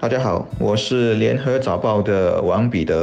大家好，我是联合早报的王彼得。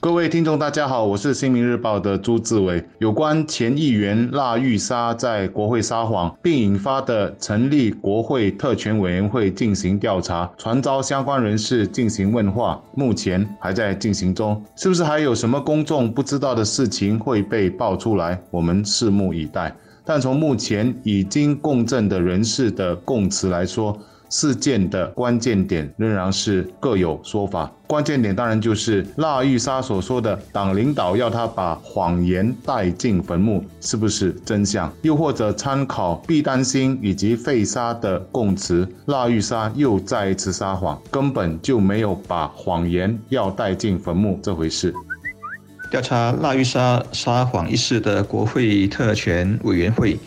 各位听众，大家好，我是新民日报的朱志伟。有关前议员腊玉沙在国会撒谎，并引发的成立国会特权委员会进行调查，传召相关人士进行问话，目前还在进行中。是不是还有什么公众不知道的事情会被爆出来？我们拭目以待。但从目前已经供证的人士的供词来说，事件的关键点仍然是各有说法。关键点当然就是腊玉沙所说的党领导要他把谎言带进坟墓，是不是真相？又或者参考毕丹心以及费沙的供词，腊玉沙又再一次撒谎，根本就没有把谎言要带进坟墓这回事。调查腊玉沙撒谎一事的国会特权委员会。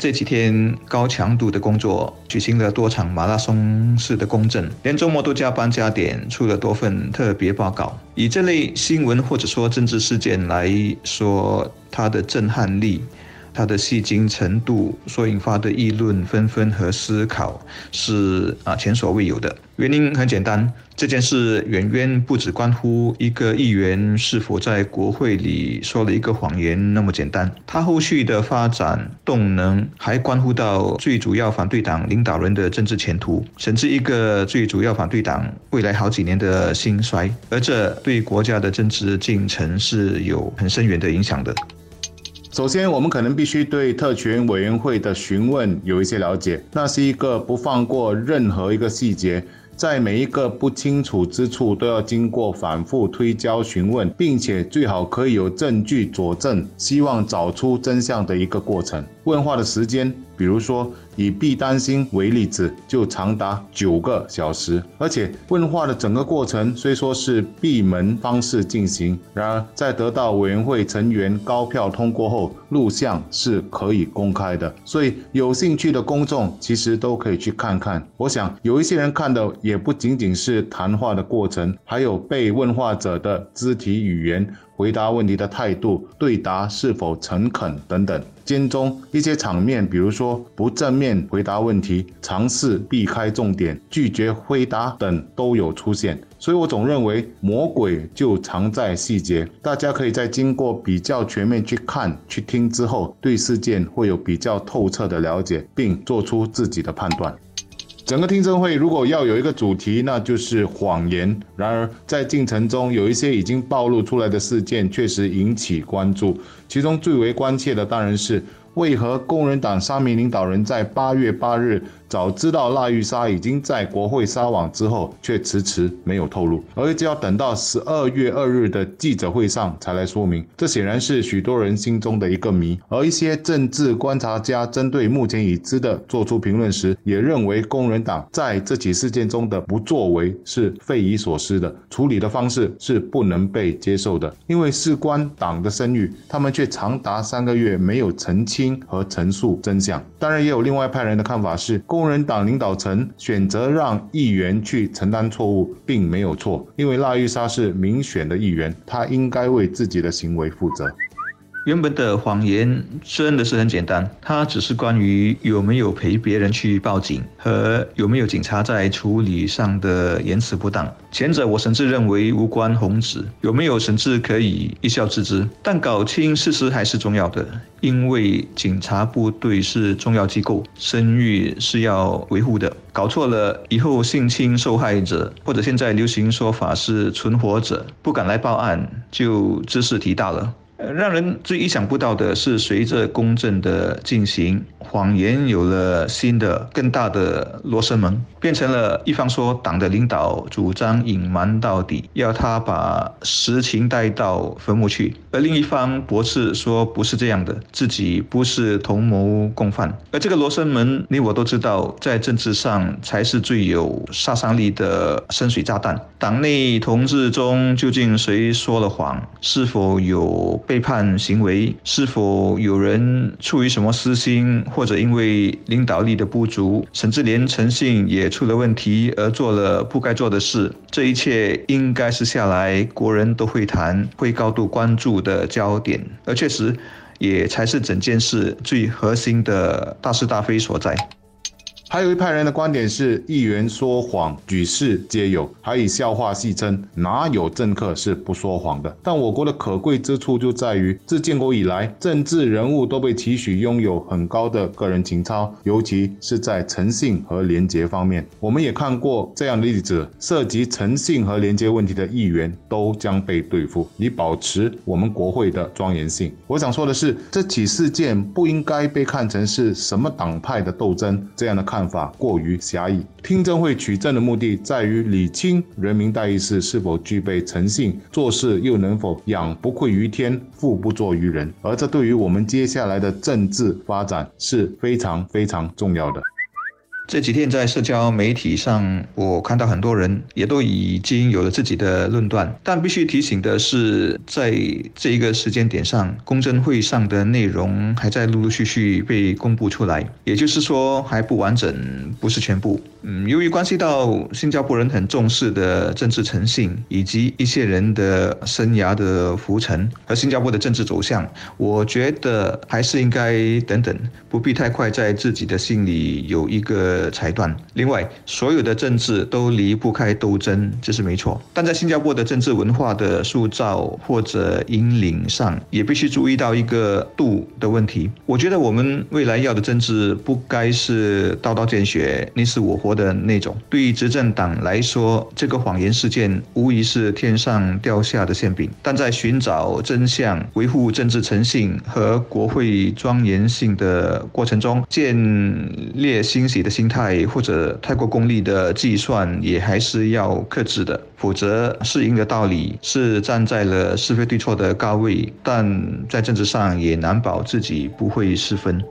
这几天高强度的工作，举行了多场马拉松式的公证，连周末都加班加点，出了多份特别报告。以这类新闻或者说政治事件来说，它的震撼力。它的戏精程度所引发的议论纷纷和思考是啊前所未有的。原因很简单，这件事远远不只关乎一个议员是否在国会里说了一个谎言那么简单，他后续的发展动能还关乎到最主要反对党领导人的政治前途，甚至一个最主要反对党未来好几年的兴衰，而这对国家的政治进程是有很深远的影响的。首先，我们可能必须对特权委员会的询问有一些了解。那是一个不放过任何一个细节，在每一个不清楚之处都要经过反复推敲询问，并且最好可以有证据佐证，希望找出真相的一个过程。问话的时间，比如说。以毕丹星为例子，就长达九个小时，而且问话的整个过程虽说是闭门方式进行，然而在得到委员会成员高票通过后，录像是可以公开的，所以有兴趣的公众其实都可以去看看。我想有一些人看的也不仅仅是谈话的过程，还有被问话者的肢体语言。回答问题的态度、对答是否诚恳等等，间中一些场面，比如说不正面回答问题、尝试避开重点、拒绝回答等都有出现。所以我总认为魔鬼就藏在细节，大家可以在经过比较全面去看、去听之后，对事件会有比较透彻的了解，并做出自己的判断。整个听证会如果要有一个主题，那就是谎言。然而，在进程中有一些已经暴露出来的事件，确实引起关注。其中最为关切的当然是。为何工人党三名领导人在八月八日早知道腊玉沙已经在国会撒网之后，却迟迟没有透露，而一直要等到十二月二日的记者会上才来说明？这显然是许多人心中的一个谜。而一些政治观察家针对目前已知的做出评论时，也认为工人党在这起事件中的不作为是匪夷所思的，处理的方式是不能被接受的。因为事关党的声誉，他们却长达三个月没有澄清。和陈述真相，当然也有另外派人的看法是，工人党领导层选择让议员去承担错误，并没有错，因为拉玉莎是民选的议员，他应该为自己的行为负责。原本的谎言真的是很简单，它只是关于有没有陪别人去报警和有没有警察在处理上的言辞不当。前者我甚至认为无关宏旨，有没有甚至可以一笑置之。但搞清事实还是重要的，因为警察部队是重要机构，声誉是要维护的。搞错了以后，性侵受害者或者现在流行说法是存活者不敢来报案，就知识提大了。让人最意想不到的是，随着公正的进行，谎言有了新的、更大的罗生门，变成了一方说党的领导主张隐瞒到底，要他把实情带到坟墓去；而另一方驳斥说不是这样的，自己不是同谋共犯。而这个罗生门，你我都知道，在政治上才是最有杀伤力的深水炸弹。党内同志中究竟谁说了谎？是否有？背叛行为是否有人出于什么私心，或者因为领导力的不足，甚至连诚信也出了问题而做了不该做的事？这一切应该是下来国人都会谈、会高度关注的焦点，而确实也才是整件事最核心的大是大非所在。还有一派人的观点是，议员说谎，举世皆有，还以笑话戏称，哪有政客是不说谎的？但我国的可贵之处就在于，自建国以来，政治人物都被期许拥有很高的个人情操，尤其是在诚信和廉洁方面。我们也看过这样的例子，涉及诚信和廉洁问题的议员都将被对付，以保持我们国会的庄严性。我想说的是，这起事件不应该被看成是什么党派的斗争，这样的看。看法过于狭隘。听证会取证的目的在于理清人民代议士是否具备诚信，做事又能否仰不愧于天，富不作于人。而这对于我们接下来的政治发展是非常非常重要的。这几天在社交媒体上，我看到很多人也都已经有了自己的论断。但必须提醒的是，在这一个时间点上，公证会上的内容还在陆陆续续被公布出来，也就是说还不完整，不是全部。嗯，由于关系到新加坡人很重视的政治诚信，以及一些人的生涯的浮沉和新加坡的政治走向，我觉得还是应该等等，不必太快在自己的心里有一个。的裁断。另外，所有的政治都离不开斗争，这是没错。但在新加坡的政治文化的塑造或者引领上，也必须注意到一个度的问题。我觉得我们未来要的政治不该是刀刀见血、你死我活的那种。对于执政党来说，这个谎言事件无疑是天上掉下的馅饼。但在寻找真相、维护政治诚信和国会庄严性的过程中，建立欣喜的心。太或者太过功利的计算也还是要克制的，否则适应的道理是站在了是非对错的高位，但在政治上也难保自己不会失分。